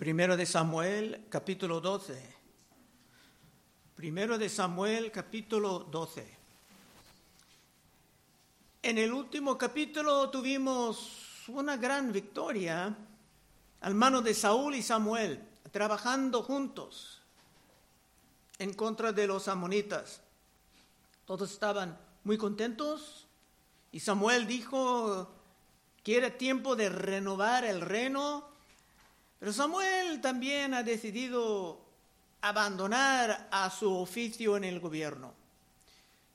Primero de Samuel, capítulo 12. Primero de Samuel, capítulo 12. En el último capítulo tuvimos una gran victoria al mano de Saúl y Samuel, trabajando juntos en contra de los amonitas. Todos estaban muy contentos y Samuel dijo que era tiempo de renovar el reino, pero Samuel también ha decidido abandonar a su oficio en el gobierno.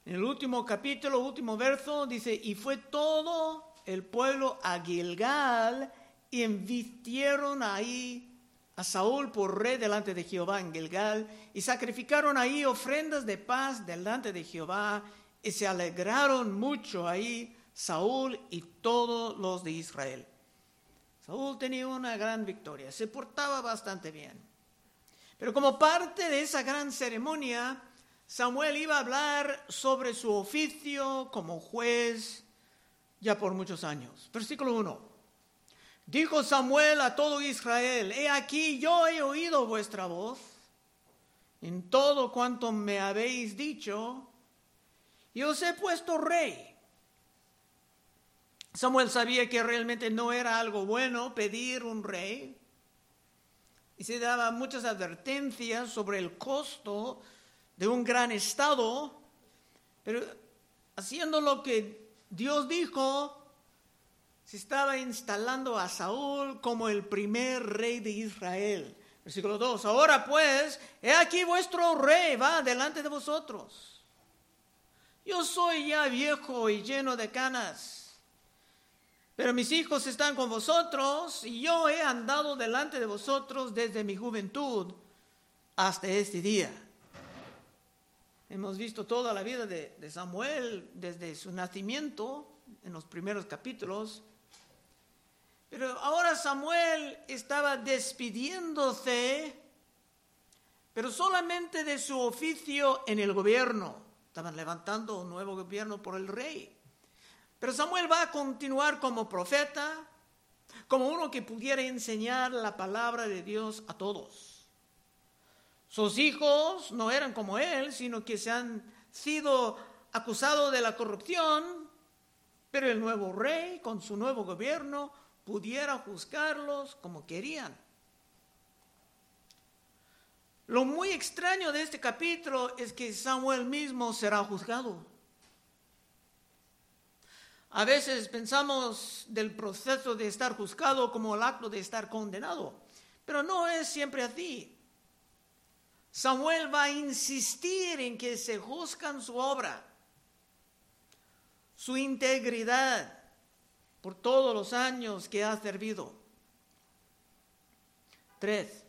En el último capítulo, último verso, dice, y fue todo el pueblo a Gilgal y invistieron ahí a Saúl por rey delante de Jehová en Gilgal y sacrificaron ahí ofrendas de paz delante de Jehová y se alegraron mucho ahí Saúl y todos los de Israel. Saúl tenía una gran victoria, se portaba bastante bien. Pero como parte de esa gran ceremonia, Samuel iba a hablar sobre su oficio como juez ya por muchos años. Versículo 1. Dijo Samuel a todo Israel, he aquí yo he oído vuestra voz en todo cuanto me habéis dicho, y os he puesto rey Samuel sabía que realmente no era algo bueno pedir un rey y se daba muchas advertencias sobre el costo de un gran estado, pero haciendo lo que Dios dijo, se estaba instalando a Saúl como el primer rey de Israel. Versículo 2. Ahora pues, he aquí vuestro rey va delante de vosotros. Yo soy ya viejo y lleno de canas pero mis hijos están con vosotros y yo he andado delante de vosotros desde mi juventud hasta este día. Hemos visto toda la vida de, Samuel desde su nacimiento en los primeros capítulos. Pero ahora Samuel estaba despidiéndose, pero solamente de su oficio en el gobierno. Estaban levantando un nuevo gobierno por el rey. Pero Samuel va a continuar como profeta, como uno que pudiera enseñar la palabra de Dios a todos. Sus hijos no eran como él, sino que se han sido acusados de la corrupción, pero el nuevo rey, con su nuevo gobierno, pudiera juzgarlos como querían. Lo muy extraño de este capítulo es que Samuel mismo será juzgado. A veces pensamos del proceso de estar juzgado como el acto de estar condenado, pero no es siempre así. Samuel va a insistir en que se juzgan su obra, su integridad por todos los años que ha servido. Tres.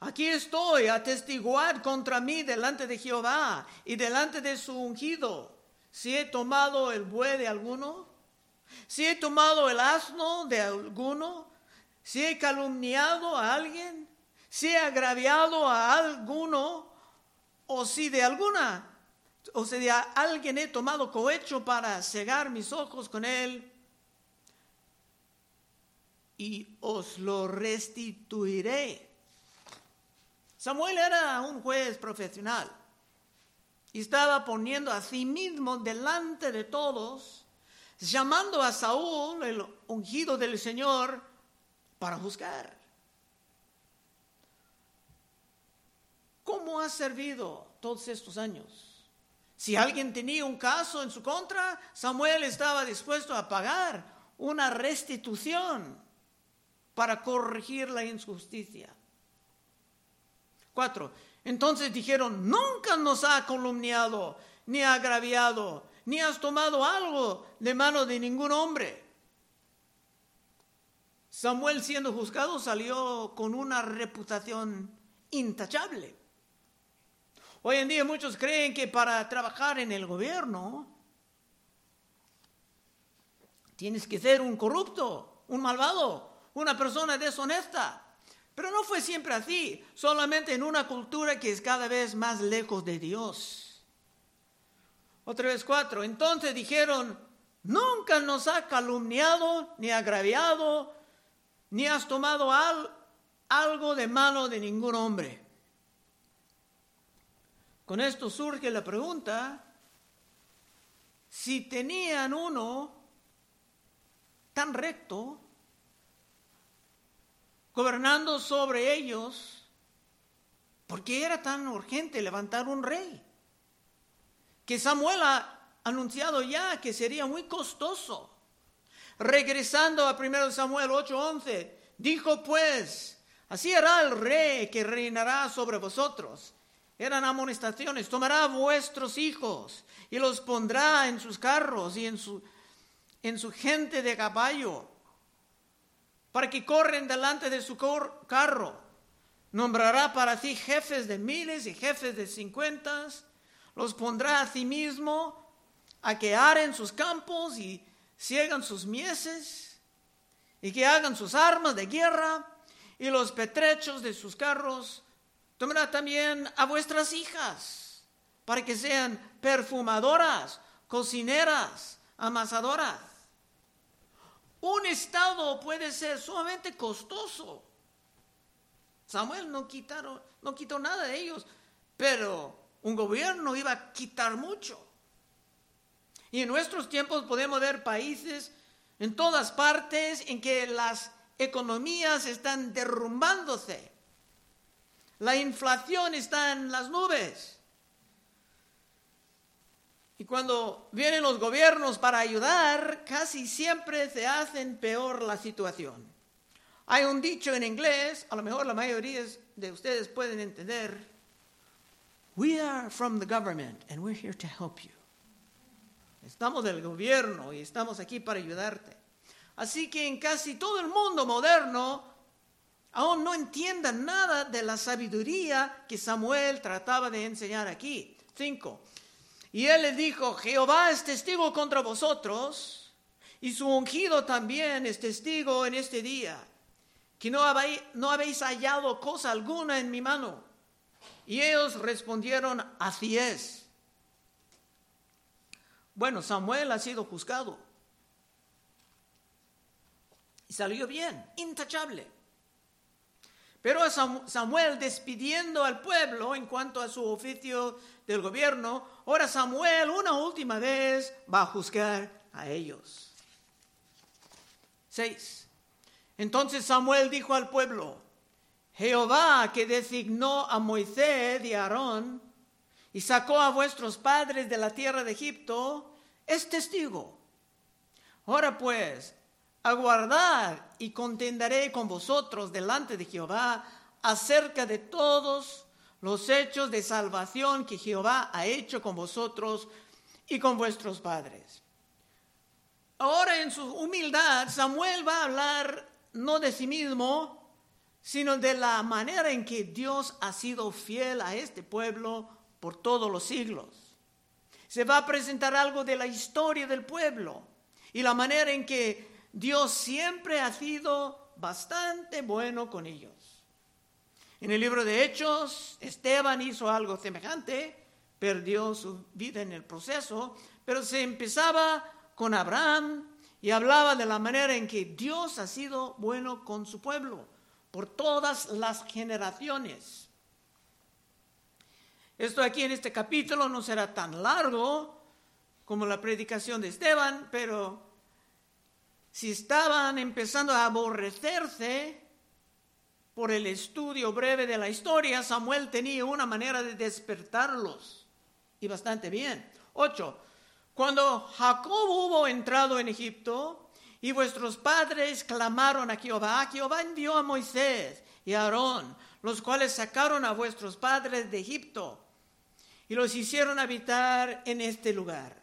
Aquí estoy a testiguar contra mí delante de Jehová y delante de su ungido. Si he tomado el buey de alguno, si he tomado el asno de alguno, si he calumniado a alguien, si he agraviado a alguno, o si de alguna, o si de alguien he tomado cohecho para cegar mis ojos con él, y os lo restituiré. Samuel era un juez profesional y estaba poniendo a sí mismo delante de todos llamando a Saúl, el ungido del Señor, para juzgar. ¿Cómo ha servido todos estos años? Si alguien tenía un caso en su contra, Samuel estaba dispuesto a pagar una restitución para corregir la injusticia. Cuatro. Entonces dijeron, nunca nos ha calumniado ni agraviado, ni has tomado algo de mano de ningún hombre. Samuel siendo juzgado salió con una reputación intachable. Hoy en día muchos creen que para trabajar en el gobierno tienes que ser un corrupto, un malvado, una persona deshonesta. Pero no fue siempre así, solamente en una cultura que es cada vez más lejos de Dios. Otra vez cuatro. Entonces dijeron, nunca nos ha calumniado, ni agraviado, ni has tomado algo de mano de ningún hombre. Con esto surge la pregunta, si tenían uno tan recto, gobernando sobre ellos, ¿por qué era tan urgente levantar un rey? Que Samuel ha anunciado ya que sería muy costoso. Regresando a 1 Samuel 8:11, dijo pues, así hará el rey que reinará sobre vosotros. Eran amonestaciones, tomará vuestros hijos y los pondrá en sus carros y en su, en su gente de caballo, para que corren delante de su carro. Nombrará para sí jefes de miles y jefes de cincuentas, los pondrá a sí mismo a que aren sus campos y ciegan sus mieses, y que hagan sus armas de guerra y los petrechos de sus carros Tomará también a vuestras hijas para que sean perfumadoras, cocineras, amasadoras. Un estado puede ser sumamente costoso. Samuel no, no quitó nada de ellos, pero un gobierno iba a quitar mucho. Y en nuestros tiempos podemos ver países en todas partes en que las economías están derrumbándose la inflación está en las nubes. Y cuando vienen los gobiernos para ayudar, casi siempre se hacen peor la situación. Hay un dicho en inglés, a lo mejor la mayoría de ustedes pueden entender. We are from the government and we're here to help you. Estamos del gobierno y estamos aquí para ayudarte. Así que en casi todo el mundo moderno aún no entiendan nada de la sabiduría que Samuel trataba de enseñar aquí. 5. Y él le dijo, Jehová es testigo contra vosotros, y su ungido también es testigo en este día, que no habéis, no habéis hallado cosa alguna en mi mano. Y ellos respondieron, así es. Bueno, Samuel ha sido juzgado. Y salió bien, intachable. Pero Samuel despidiendo al pueblo en cuanto a su oficio del gobierno, ahora Samuel una última vez va a juzgar a ellos. 6. Entonces Samuel dijo al pueblo, Jehová que designó a Moisés y a Aarón y sacó a vuestros padres de la tierra de Egipto, es testigo. Ahora pues, aguardar y contenderé con vosotros delante de Jehová acerca de todos los hechos de salvación que Jehová ha hecho con vosotros y con vuestros padres. Ahora en su humildad Samuel va a hablar no de sí mismo, sino de la manera en que Dios ha sido fiel a este pueblo por todos los siglos. Se va a presentar algo de la historia del pueblo y la manera en que Dios siempre ha sido bastante bueno con ellos. En el libro de Hechos, Esteban hizo algo semejante, perdió su vida en el proceso, pero se empezaba con Abraham y hablaba de la manera en que Dios ha sido bueno con su pueblo por todas las generaciones. Esto aquí en este capítulo no será tan largo como la predicación de Esteban, pero si estaban empezando a aborrecerse por el estudio breve de la historia, Samuel tenía una manera de despertarlos. Y bastante bien. Ocho. Cuando Jacob hubo entrado en Egipto y vuestros padres clamaron a Jehová, Jehová envió a Moisés y a Aarón, los cuales sacaron a vuestros padres de Egipto y los hicieron habitar en este lugar.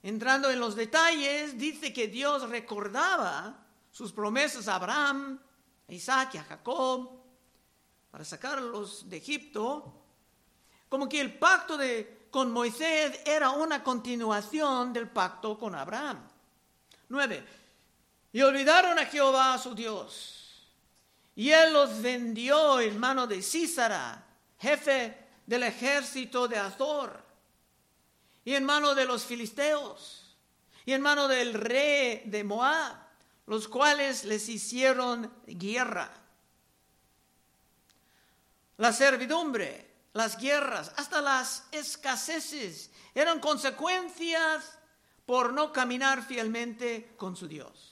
Entrando en los detalles, dice que Dios recordaba sus promesas a Abraham, a Isaac y a Jacob para sacarlos de Egipto, como que el pacto de, con Moisés era una continuación del pacto con Abraham. 9. Y olvidaron a Jehová su Dios, y él los vendió en mano de Císara, jefe del ejército de Azor y en mano de los filisteos y en mano del rey de Moab, los cuales les hicieron guerra. la servidumbre, las guerras, hasta las escaseces eran consecuencias por no caminar fielmente con su Dios.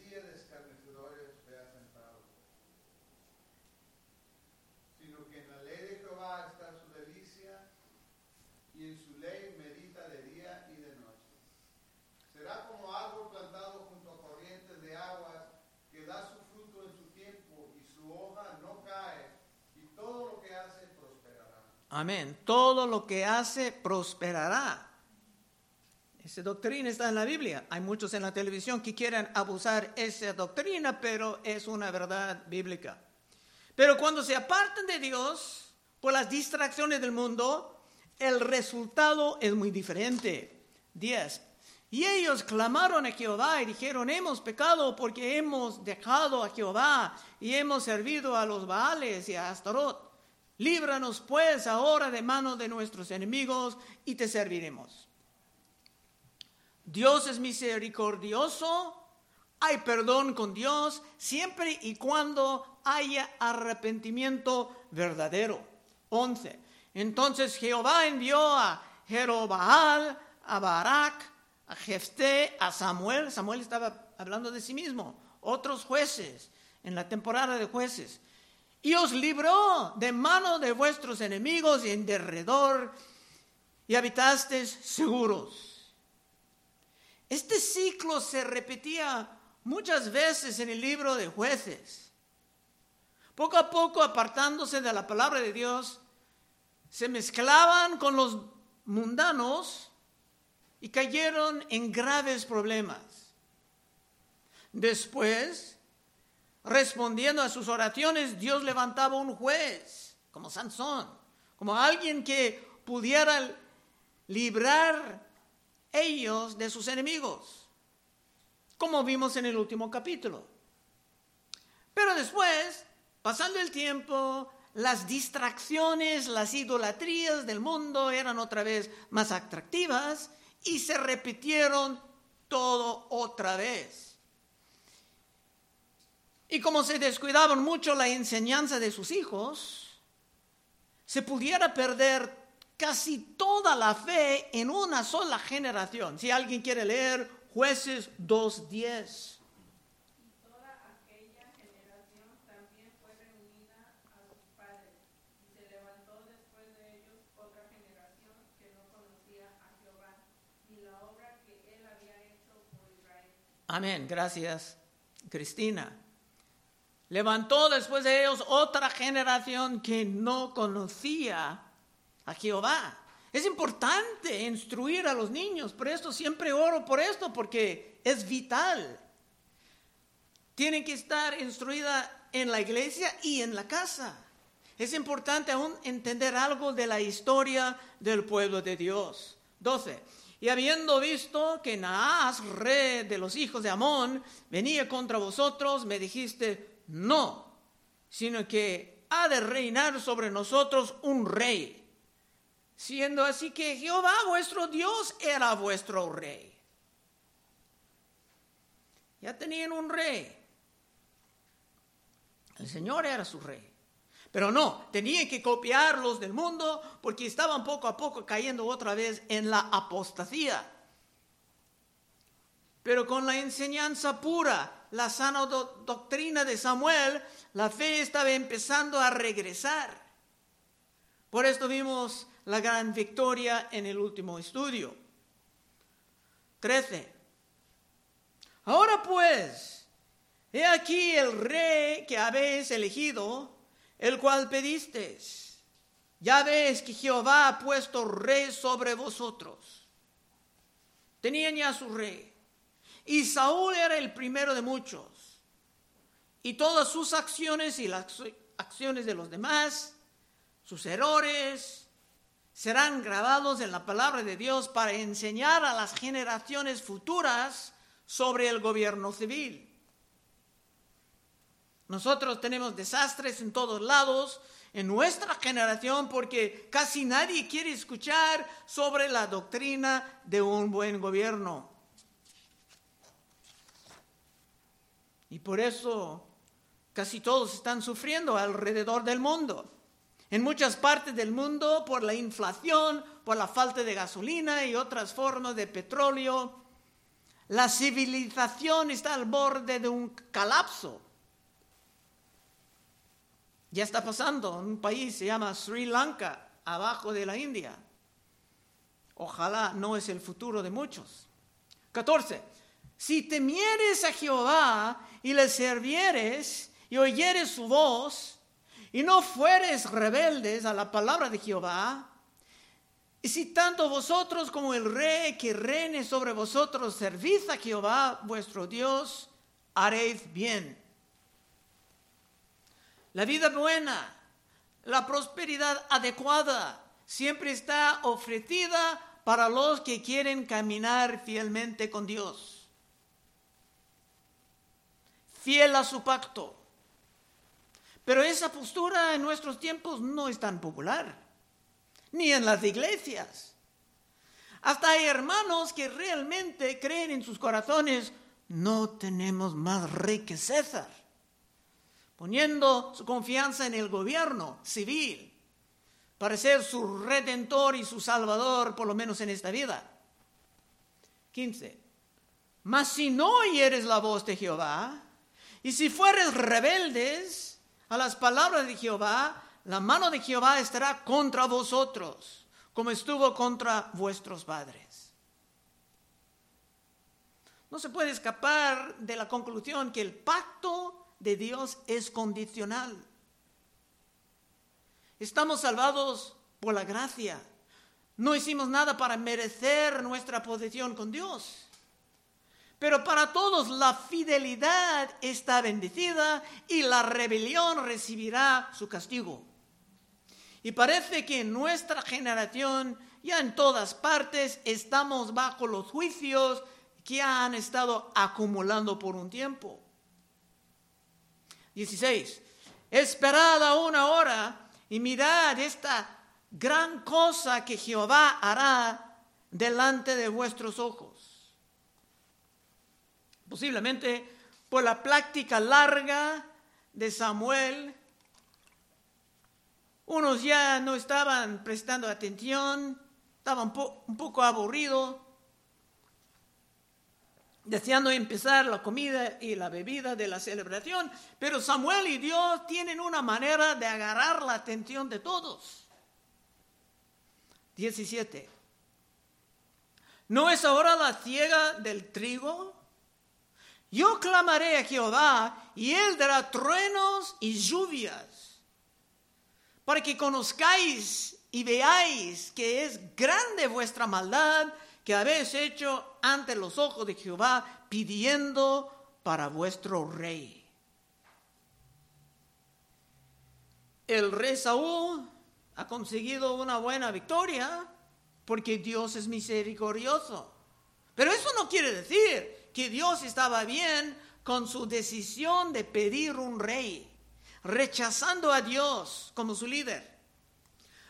Amén. Todo lo que hace prosperará. Esa doctrina está en la Biblia. Hay muchos en la televisión que quieren abusar esa doctrina, pero es una verdad bíblica. Pero cuando se apartan de Dios por las distracciones del mundo, el resultado es muy diferente. 10. Y ellos clamaron a Jehová y dijeron, hemos pecado porque hemos dejado a Jehová y hemos servido a los Baales y a Astarot. Líbranos pues ahora de mano de nuestros enemigos y te serviremos. Dios es misericordioso, hay perdón con Dios siempre y cuando haya arrepentimiento verdadero. 11. Entonces Jehová envió a Jerobaal, a Barak, a Jefté, a Samuel. Samuel estaba hablando de sí mismo. Otros jueces en la temporada de jueces y os libró de mano de vuestros enemigos y en derredor y habitasteis seguros. Este ciclo se repetía muchas veces en el libro de jueces. Poco a poco, apartándose de la palabra de Dios, se mezclaban con los mundanos y cayeron en graves problemas. Después, respondiendo a sus oraciones, Dios levantaba un juez, como Sansón, como alguien que pudiera librar ellos de sus enemigos, como vimos en el último capítulo. Pero después, pasando el tiempo, las distracciones, las idolatrías del mundo eran otra vez más atractivas y se repitieron todo otra vez. Y como se descuidaban mucho la enseñanza de sus hijos, se pudiera perder casi toda la fe en una sola generación. Si alguien quiere leer jueces 2.10. Amén, gracias, Cristina levantó después de ellos otra generación que no conocía a Jehová. Es importante instruir a los niños, por esto siempre oro por esto, porque es vital. Tienen que estar instruida en la iglesia y en la casa. Es importante aún entender algo de la historia del pueblo de Dios. 12. Y habiendo visto que Naas, rey de los hijos de Amón, venía contra vosotros, me dijiste, no, sino que ha de reinar sobre nosotros un rey. Siendo así que Jehová vuestro Dios era vuestro rey. Ya tenían un rey. El Señor era su rey. Pero no, tenían que copiarlos del mundo porque estaban poco a poco cayendo otra vez en la apostasía. Pero con la enseñanza pura la sana doctrina de Samuel, la fe estaba empezando a regresar. Por esto vimos la gran victoria en el último estudio. 13. Ahora pues, he aquí el rey que habéis elegido, el cual pedisteis. Ya ves que Jehová ha puesto rey sobre vosotros. Tenían ya su rey. Y Saúl era el primero de muchos. Y todas sus acciones y las acciones de los demás, sus errores, serán grabados en la palabra de Dios para enseñar a las generaciones futuras sobre el gobierno civil. Nosotros tenemos desastres en todos lados en nuestra generación porque casi nadie quiere escuchar sobre la doctrina de un buen gobierno. Y por eso casi todos están sufriendo alrededor del mundo. En muchas partes del mundo por la inflación, por la falta de gasolina y otras formas de petróleo, la civilización está al borde de un colapso. Ya está pasando en un país, se llama Sri Lanka, abajo de la India. Ojalá no es el futuro de muchos. 14. Si temieres a Jehová y le servieres y oyeres su voz y no fueres rebeldes a la palabra de Jehová, y si tanto vosotros como el rey que reine sobre vosotros servís a Jehová vuestro Dios, haréis bien la vida buena, la prosperidad adecuada, siempre está ofrecida para los que quieren caminar fielmente con Dios. Fiel a su pacto. Pero esa postura en nuestros tiempos no es tan popular, ni en las iglesias. Hasta hay hermanos que realmente creen en sus corazones, no tenemos más rey que César poniendo su confianza en el gobierno civil para ser su redentor y su salvador, por lo menos en esta vida. 15. Mas si no oyeres la voz de Jehová, y si fueres rebeldes a las palabras de Jehová, la mano de Jehová estará contra vosotros, como estuvo contra vuestros padres. No se puede escapar de la conclusión que el pacto de Dios es condicional. Estamos salvados por la gracia. No hicimos nada para merecer nuestra posición con Dios. Pero para todos la fidelidad está bendecida y la rebelión recibirá su castigo. Y parece que en nuestra generación, ya en todas partes, estamos bajo los juicios que han estado acumulando por un tiempo. 16. Esperad aún ahora y mirad esta gran cosa que Jehová hará delante de vuestros ojos. Posiblemente por la práctica larga de Samuel, unos ya no estaban prestando atención, estaban un, poco aburridos deseando empezar la comida y la bebida de la celebración, pero Samuel y Dios tienen una manera de agarrar la atención de todos. 17. ¿No es ahora la ciega del trigo? Yo clamaré a Jehová y él dará truenos y lluvias, para que conozcáis y veáis que es grande vuestra maldad que habéis hecho ante los ojos de Jehová, pidiendo para vuestro rey. El rey Saúl ha conseguido una buena victoria porque Dios es misericordioso. Pero eso no quiere decir que Dios estaba bien con su decisión de pedir un rey, rechazando a Dios como su líder.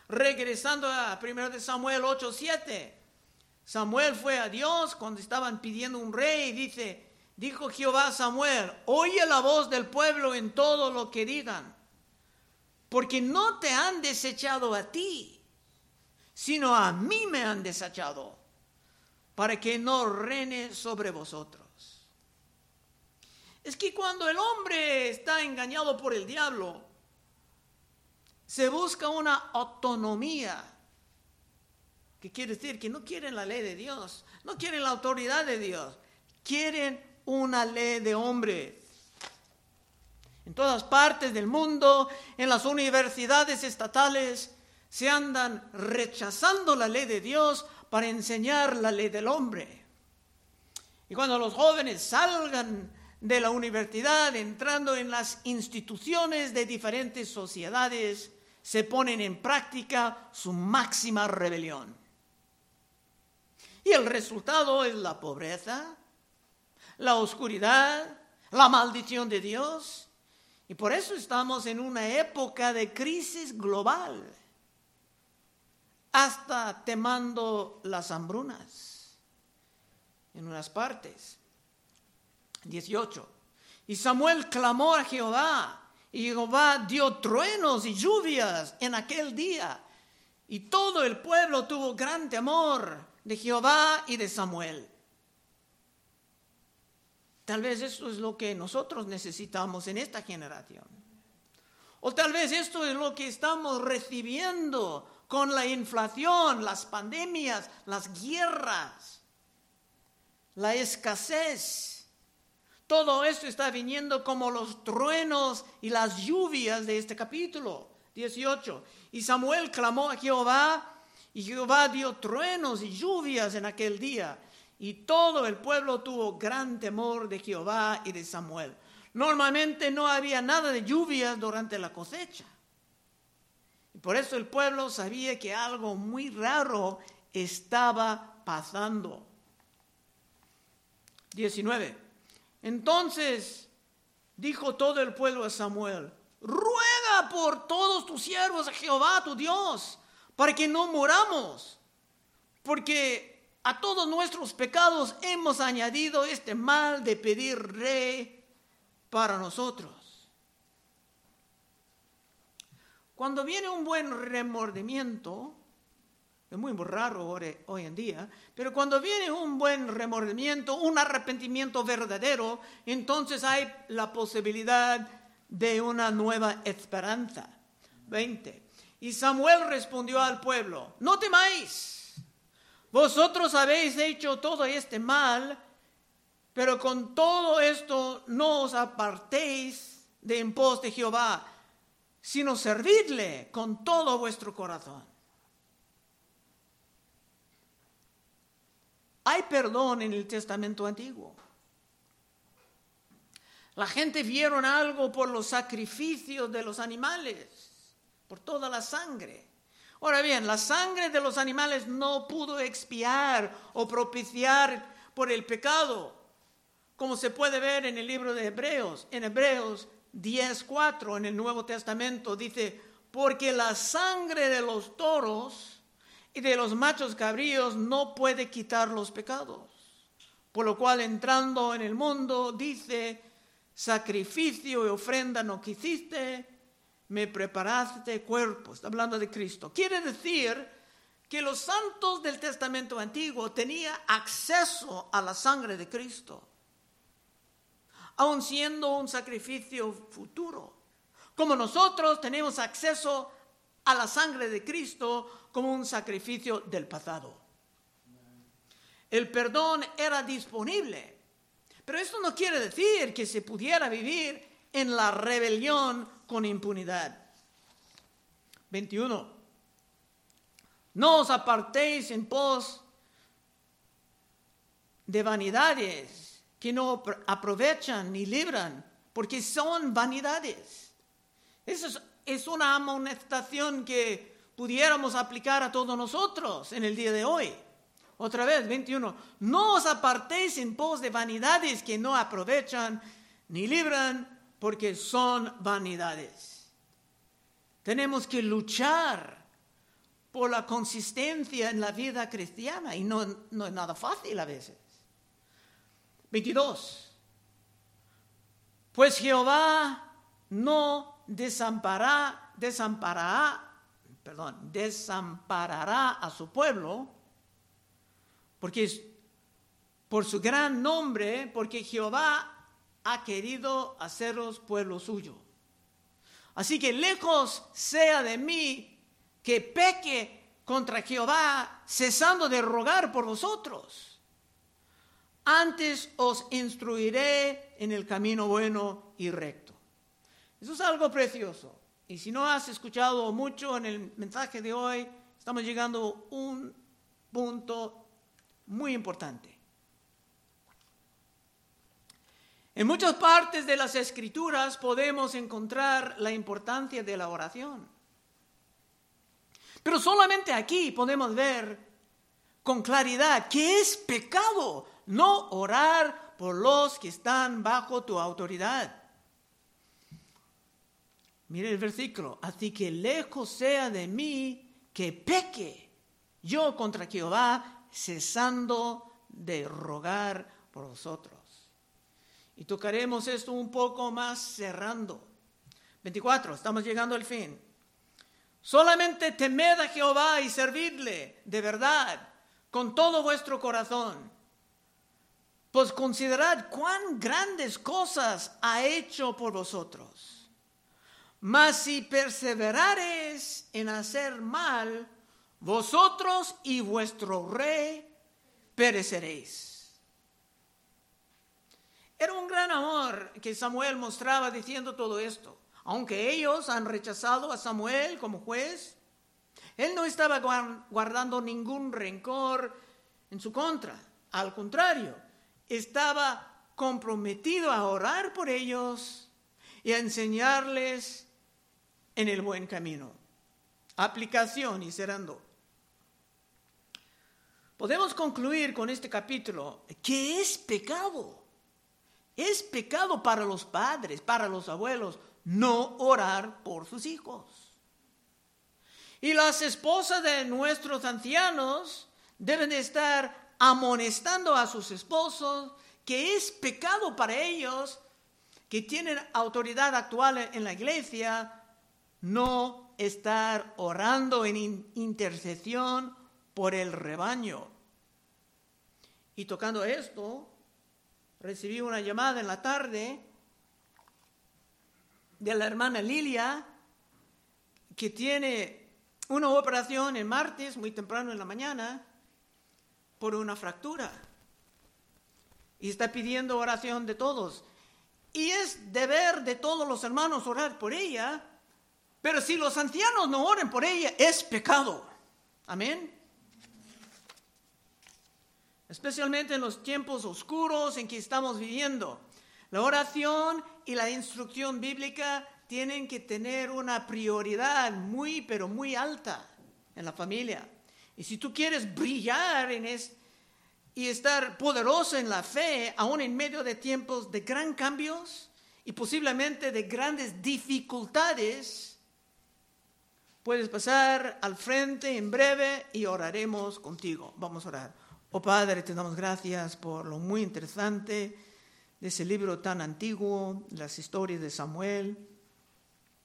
Regresando a 1 Samuel 8:7, Samuel fue a Dios cuando estaban pidiendo un rey y dice, dijo Jehová a Samuel, oye la voz del pueblo en todo lo que digan, porque no te han desechado a ti, sino a mí me han desechado, para que no reine sobre vosotros. Es que cuando el hombre está engañado por el diablo, se busca una autonomía que quiere decir que no quieren la ley de Dios, no quieren la autoridad de Dios, quieren una ley de hombre. En todas partes del mundo, en las universidades estatales, se andan rechazando la ley de Dios para enseñar la ley del hombre. Y cuando los jóvenes salgan de la universidad, entrando en las instituciones de diferentes sociedades, se ponen en práctica su máxima rebelión. Y el resultado es la pobreza, la oscuridad, la maldición de Dios. Y por eso estamos en una época de crisis global, hasta temando las hambrunas en unas partes. 18. Y Samuel clamó a Jehová, y Jehová dio truenos y lluvias en aquel día. Y todo el pueblo tuvo gran temor de Jehová y de Samuel. Tal vez esto es lo que nosotros necesitamos en esta generación. O tal vez esto es lo que estamos recibiendo con la inflación, las pandemias, las guerras, la escasez. Todo esto está viniendo como los truenos y las lluvias de este capítulo 18. Y Samuel clamó a Jehová y Jehová dio truenos y lluvias en aquel día. Y todo el pueblo tuvo gran temor de Jehová y de Samuel. Normalmente no había nada de lluvias durante la cosecha. Por eso el pueblo sabía que algo muy raro estaba pasando. 19. Entonces dijo todo el pueblo a Samuel, ruega por todos tus siervos a Jehová tu Dios, para que no moramos, porque a todos nuestros pecados hemos añadido este mal de pedir rey para nosotros. Cuando viene un buen remordimiento, es muy raro hoy, en día, pero cuando viene un buen remordimiento, un arrepentimiento verdadero, entonces hay la posibilidad de una nueva esperanza. 20. Y Samuel respondió al pueblo, no temáis, vosotros habéis hecho todo este mal, pero con todo esto no os apartéis de en pos de Jehová, sino servidle con todo vuestro corazón. Hay perdón en el Testamento Antiguo. La gente vieron algo por los sacrificios de los animales, por toda la sangre. Ahora bien, la sangre de los animales no pudo expiar o propiciar por el pecado, como se puede ver en el libro de Hebreos. En Hebreos 10.4 en el Nuevo Testamento dice, porque la sangre de los toros y de los machos cabríos no puede quitar los pecados. Por lo cual entrando en el mundo dice, sacrificio y ofrenda no quisiste, me preparaste cuerpo. Está hablando de Cristo. Quiere decir que los santos del Testamento Antiguo tenían acceso a la sangre de Cristo, aun siendo un sacrificio futuro. Como nosotros tenemos acceso a la sangre de Cristo como un sacrificio del pasado. El perdón era disponible pero esto no quiere decir que se pudiera vivir en la rebelión con impunidad. 21. No os apartéis en pos de vanidades que no aprovechan ni libran, porque son vanidades. Esa es, es una amonestación que pudiéramos aplicar a todos nosotros en el día de hoy. Otra vez, 21. No os apartéis en pos de vanidades que no aprovechan ni libran, porque son vanidades. Tenemos que luchar por la consistencia en la vida cristiana y no, no es nada fácil a veces. 22. Pues Jehová no desamparará, desamparará, perdón, desamparará a su pueblo porque es por su gran nombre, porque Jehová ha querido haceros pueblo suyo. Así que lejos sea de mí que peque contra Jehová, cesando de rogar por vosotros. Antes os instruiré en el camino bueno y recto. Eso es algo precioso. Y si no has escuchado mucho en el mensaje de hoy, estamos llegando a un punto muy importante. En muchas partes de las escrituras podemos encontrar la importancia de la oración. Pero solamente aquí podemos ver con claridad que es pecado no orar por los que están bajo tu autoridad. Mire el versículo, así que lejos sea de mí que peque yo contra Jehová, cesando de rogar por vosotros. Y tocaremos esto un poco más cerrando. 24, estamos llegando al fin. Solamente temed a Jehová y servidle de verdad con todo vuestro corazón. Pues considerad cuán grandes cosas ha hecho por vosotros. Mas si perseverares en hacer mal, vosotros y vuestro rey pereceréis. Era un gran amor que Samuel mostraba diciendo todo esto. Aunque ellos han rechazado a Samuel como juez, él no estaba guardando ningún rencor en su contra. Al contrario, estaba comprometido a orar por ellos y a enseñarles en el buen camino. Aplicación y cerrando. Podemos concluir con este capítulo que es pecado. Es pecado para los padres, para los abuelos, no orar por sus hijos. Y las esposas de nuestros ancianos deben estar amonestando a sus esposos que es pecado para ellos que tienen autoridad actual en la iglesia no estar orando en intercesión por el rebaño. Y tocando esto, recibí una llamada en la tarde de la hermana Lilia, que tiene una operación el martes, muy temprano en la mañana, por una fractura. Y está pidiendo oración de todos. Y es deber de todos los hermanos orar por ella, pero si los ancianos no oren por ella, es pecado. Amén. Especialmente en los tiempos oscuros en que estamos viviendo. La oración y la instrucción bíblica tienen que tener una prioridad muy, pero muy alta en la familia. Y si tú quieres brillar en es, y estar poderoso en la fe, aún en medio de tiempos de gran cambios y posiblemente de grandes dificultades, puedes pasar al frente en breve y oraremos contigo. Vamos a orar. Oh Padre, te damos gracias por lo muy interesante de ese libro tan antiguo, las historias de Samuel.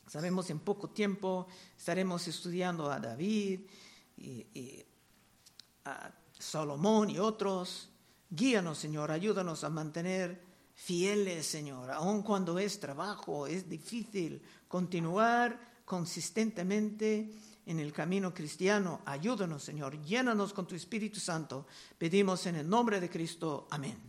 Sabemos en poco tiempo estaremos estudiando a David y, a Salomón y otros. Guíanos, Señor, ayúdanos a mantener fieles, Señor, aun cuando es trabajo, es difícil continuar consistentemente en el camino cristiano. Ayúdanos, Señor, llénanos con tu Espíritu Santo. Pedimos en el nombre de Cristo. Amén.